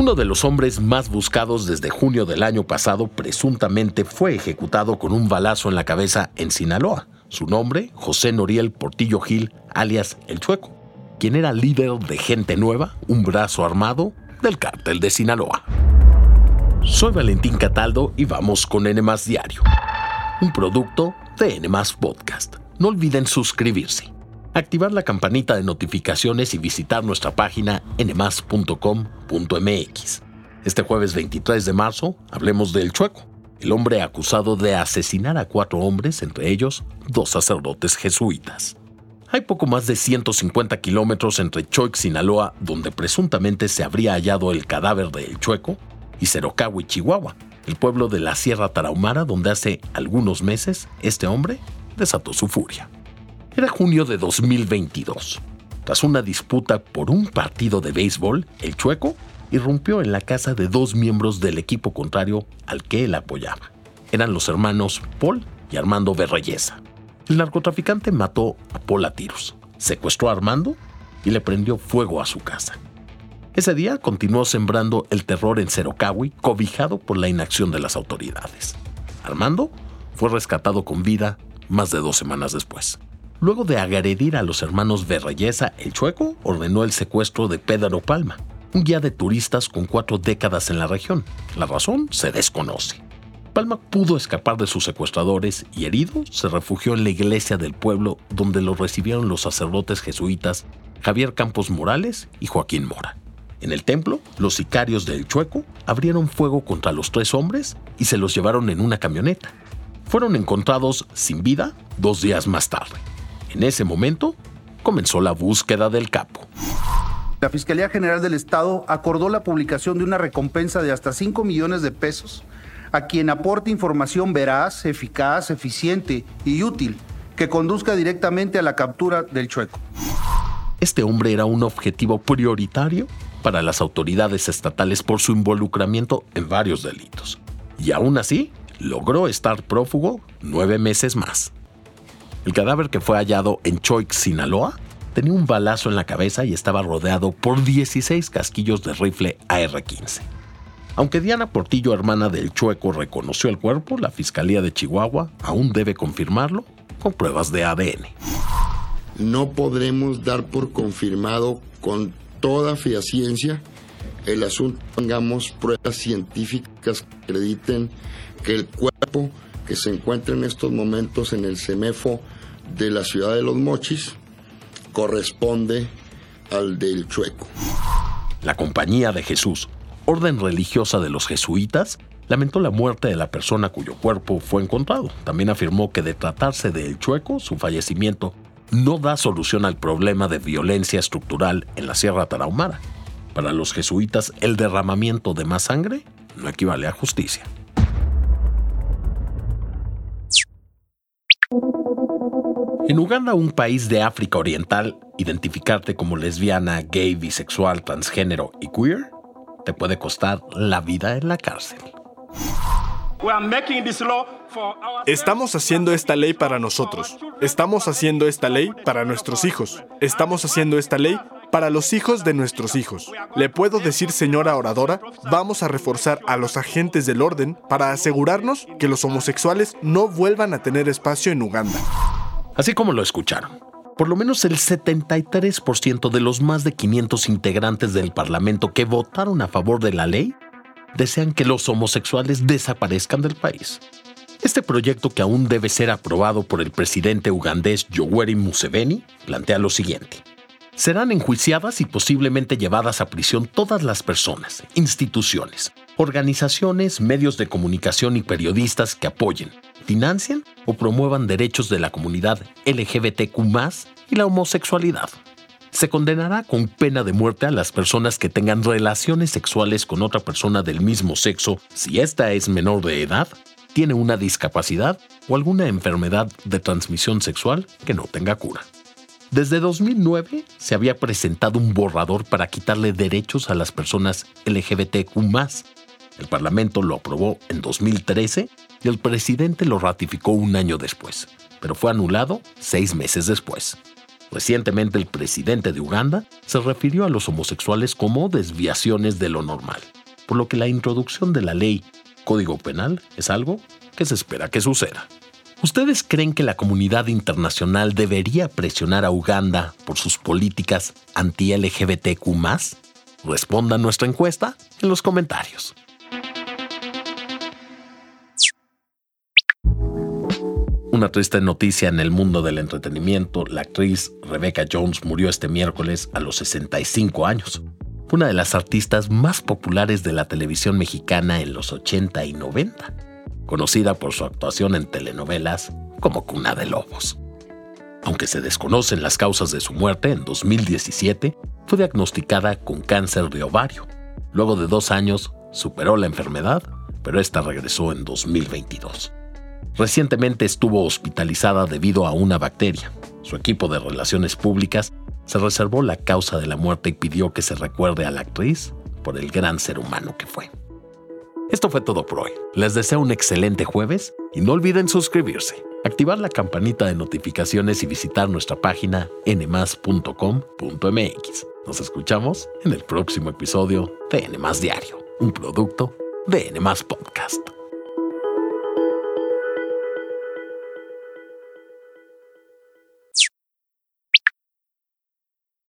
Uno de los hombres más buscados desde junio del año pasado presuntamente fue ejecutado con un balazo en la cabeza en Sinaloa. Su nombre, José Noriel Portillo Gil, alias El Chueco, quien era líder de Gente Nueva, un brazo armado del cártel de Sinaloa. Soy Valentín Cataldo y vamos con N Diario, un producto de N Podcast. No olviden suscribirse activar la campanita de notificaciones y visitar nuestra página nmas.com.mx. Este jueves 23 de marzo hablemos del Chueco, el hombre acusado de asesinar a cuatro hombres, entre ellos dos sacerdotes jesuitas. Hay poco más de 150 kilómetros entre Choix, Sinaloa, donde presuntamente se habría hallado el cadáver del Chueco, y Cerocahui, Chihuahua, el pueblo de la Sierra Tarahumara, donde hace algunos meses este hombre desató su furia. Era junio de 2022. Tras una disputa por un partido de béisbol, el chueco irrumpió en la casa de dos miembros del equipo contrario al que él apoyaba. Eran los hermanos Paul y Armando Berreyesa. El narcotraficante mató a Paul a tiros, secuestró a Armando y le prendió fuego a su casa. Ese día continuó sembrando el terror en Cerocawi, cobijado por la inacción de las autoridades. Armando fue rescatado con vida más de dos semanas después. Luego de agredir a los hermanos Berreyesa, el Chueco ordenó el secuestro de Pedro Palma, un guía de turistas con cuatro décadas en la región. La razón se desconoce. Palma pudo escapar de sus secuestradores y herido se refugió en la iglesia del pueblo donde lo recibieron los sacerdotes jesuitas Javier Campos Morales y Joaquín Mora. En el templo, los sicarios del Chueco abrieron fuego contra los tres hombres y se los llevaron en una camioneta. Fueron encontrados sin vida dos días más tarde. En ese momento, comenzó la búsqueda del capo. La Fiscalía General del Estado acordó la publicación de una recompensa de hasta 5 millones de pesos a quien aporte información veraz, eficaz, eficiente y útil que conduzca directamente a la captura del chueco. Este hombre era un objetivo prioritario para las autoridades estatales por su involucramiento en varios delitos. Y aún así, logró estar prófugo nueve meses más. El cadáver que fue hallado en Choix, Sinaloa, tenía un balazo en la cabeza y estaba rodeado por 16 casquillos de rifle AR-15. Aunque Diana Portillo, hermana del Chueco, reconoció el cuerpo, la Fiscalía de Chihuahua aún debe confirmarlo con pruebas de ADN. No podremos dar por confirmado con toda fehaciencia el asunto. Tengamos pruebas científicas que acrediten que el cuerpo que se encuentra en estos momentos en el CEMEFO de la ciudad de Los Mochis corresponde al del Chueco. La Compañía de Jesús, orden religiosa de los jesuitas, lamentó la muerte de la persona cuyo cuerpo fue encontrado. También afirmó que de tratarse del Chueco, su fallecimiento no da solución al problema de violencia estructural en la Sierra Tarahumara. Para los jesuitas, el derramamiento de más sangre no equivale a justicia. En Uganda, un país de África Oriental, identificarte como lesbiana, gay, bisexual, transgénero y queer te puede costar la vida en la cárcel. Estamos haciendo esta ley para nosotros. Estamos haciendo esta ley para nuestros hijos. Estamos haciendo esta ley para los hijos de nuestros hijos. Le puedo decir, señora oradora, vamos a reforzar a los agentes del orden para asegurarnos que los homosexuales no vuelvan a tener espacio en Uganda. Así como lo escucharon. Por lo menos el 73% de los más de 500 integrantes del Parlamento que votaron a favor de la ley desean que los homosexuales desaparezcan del país. Este proyecto, que aún debe ser aprobado por el presidente ugandés Yoweri Museveni, plantea lo siguiente. Serán enjuiciadas y posiblemente llevadas a prisión todas las personas, instituciones, organizaciones, medios de comunicación y periodistas que apoyen, financien o promuevan derechos de la comunidad LGBTQ y la homosexualidad. Se condenará con pena de muerte a las personas que tengan relaciones sexuales con otra persona del mismo sexo si ésta es menor de edad, tiene una discapacidad o alguna enfermedad de transmisión sexual que no tenga cura. Desde 2009 se había presentado un borrador para quitarle derechos a las personas LGBTQ. El Parlamento lo aprobó en 2013 y el presidente lo ratificó un año después, pero fue anulado seis meses después. Recientemente el presidente de Uganda se refirió a los homosexuales como desviaciones de lo normal, por lo que la introducción de la ley Código Penal es algo que se espera que suceda. ¿Ustedes creen que la comunidad internacional debería presionar a Uganda por sus políticas anti-LGBTQ? Respondan nuestra encuesta en los comentarios. Una triste noticia en el mundo del entretenimiento, la actriz Rebecca Jones murió este miércoles a los 65 años. Una de las artistas más populares de la televisión mexicana en los 80 y 90, conocida por su actuación en telenovelas como Cuna de Lobos. Aunque se desconocen las causas de su muerte, en 2017 fue diagnosticada con cáncer de ovario. Luego de dos años superó la enfermedad, pero esta regresó en 2022. Recientemente estuvo hospitalizada debido a una bacteria. Su equipo de relaciones públicas se reservó la causa de la muerte y pidió que se recuerde a la actriz por el gran ser humano que fue. Esto fue todo por hoy. Les deseo un excelente jueves y no olviden suscribirse, activar la campanita de notificaciones y visitar nuestra página nmas.com.mx. Nos escuchamos en el próximo episodio de Nmas Diario, un producto de Nmas Podcast.